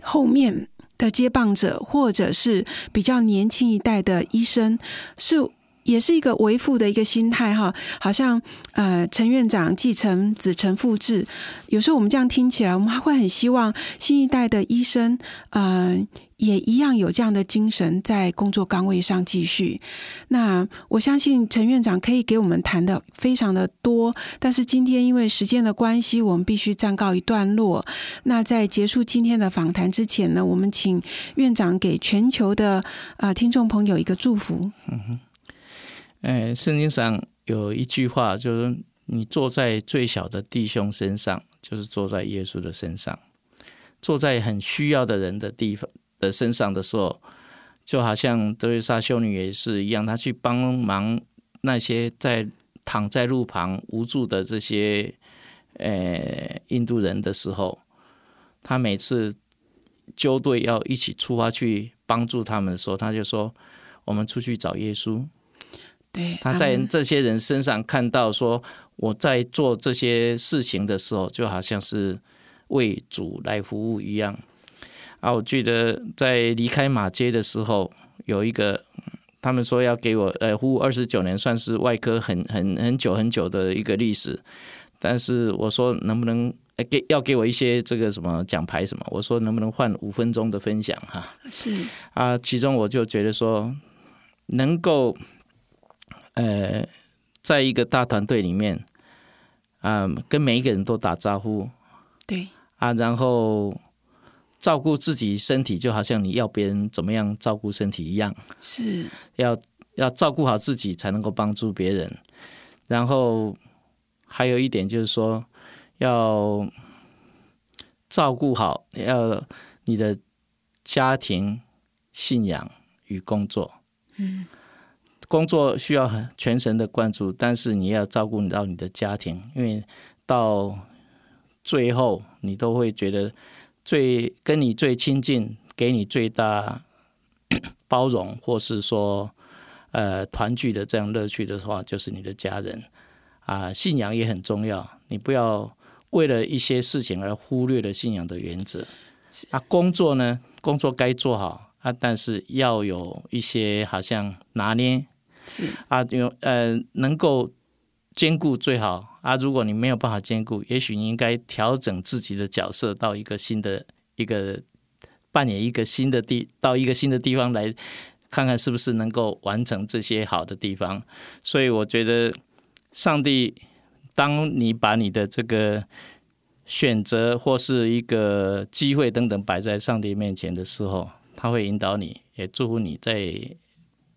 后面的接棒者，或者是比较年轻一代的医生是。也是一个为父的一个心态哈，好像呃陈院长继承子承父志，有时候我们这样听起来，我们还会很希望新一代的医生，嗯，也一样有这样的精神在工作岗位上继续。那我相信陈院长可以给我们谈的非常的多，但是今天因为时间的关系，我们必须暂告一段落。那在结束今天的访谈之前呢，我们请院长给全球的啊听众朋友一个祝福。嗯哼。哎，圣经上有一句话，就是你坐在最小的弟兄身上，就是坐在耶稣的身上；坐在很需要的人的地方的身上的时候，就好像德瑞莎修女也是一样，她去帮忙那些在躺在路旁无助的这些呃印度人的时候，她每次纠队要一起出发去帮助他们的时候，她就说：“我们出去找耶稣。”对，他在这些人身上看到说，我在做这些事情的时候，就好像是为主来服务一样。啊，我记得在离开马街的时候，有一个他们说要给我呃服务二十九年，算是外科很很很久很久的一个历史。但是我说能不能给要给我一些这个什么奖牌什么？我说能不能换五分钟的分享哈？是啊，其中我就觉得说能够。呃，在一个大团队里面，啊，跟每一个人都打招呼，对啊，然后照顾自己身体，就好像你要别人怎么样照顾身体一样，是要要照顾好自己，才能够帮助别人。然后还有一点就是说，要照顾好要你的家庭、信仰与工作，嗯。工作需要很全神的关注，但是你要照顾到你的家庭，因为到最后你都会觉得最跟你最亲近、给你最大 包容，或是说呃团聚的这样乐趣的话，就是你的家人啊。信仰也很重要，你不要为了一些事情而忽略了信仰的原则。啊，工作呢，工作该做好啊，但是要有一些好像拿捏。是啊，有呃，能够兼顾最好啊。如果你没有办法兼顾，也许你应该调整自己的角色，到一个新的一个扮演一个新的地，到一个新的地方来看看是不是能够完成这些好的地方。所以我觉得上帝，当你把你的这个选择或是一个机会等等摆在上帝面前的时候，他会引导你，也祝福你在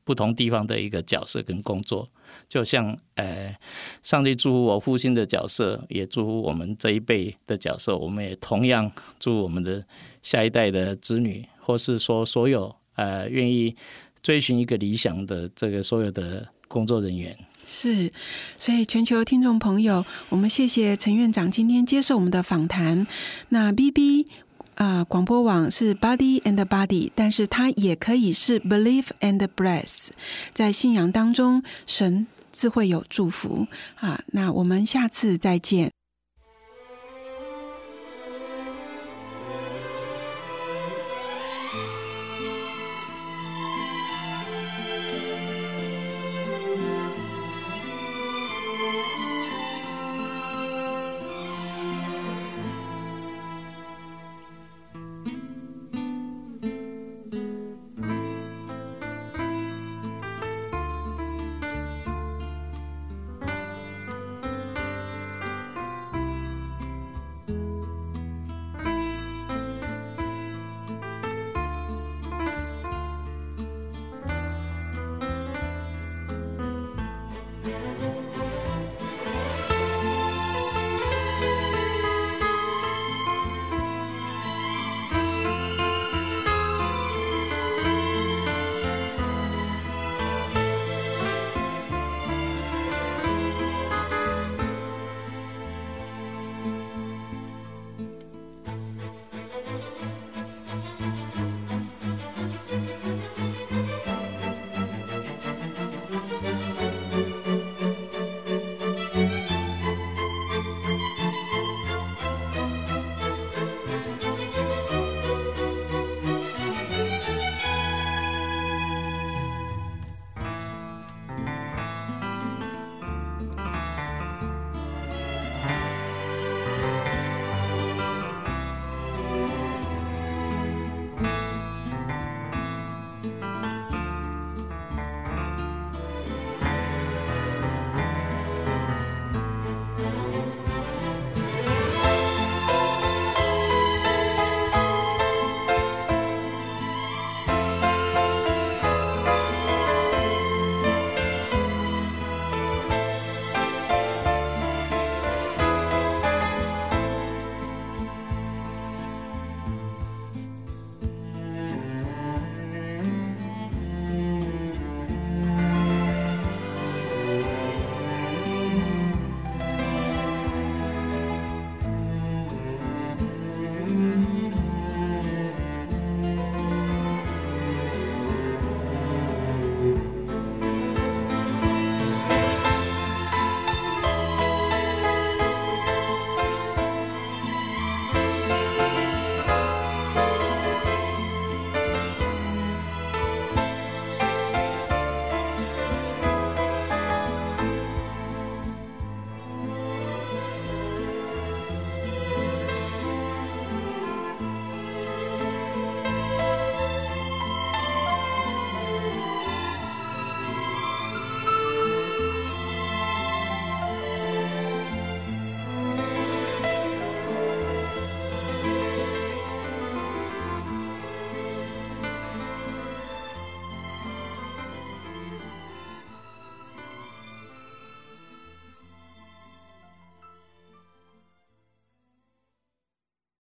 不同地方的一个角色跟工作。就像呃，上帝祝福我父亲的角色，也祝福我们这一辈的角色。我们也同样祝我们的下一代的子女，或是说所有呃愿意追寻一个理想的这个所有的工作人员。是，所以全球听众朋友，我们谢谢陈院长今天接受我们的访谈。那 B B 啊，广播网是 Body and Body，但是它也可以是 Believe and Bless，在信仰当中，神自会有祝福啊。那我们下次再见。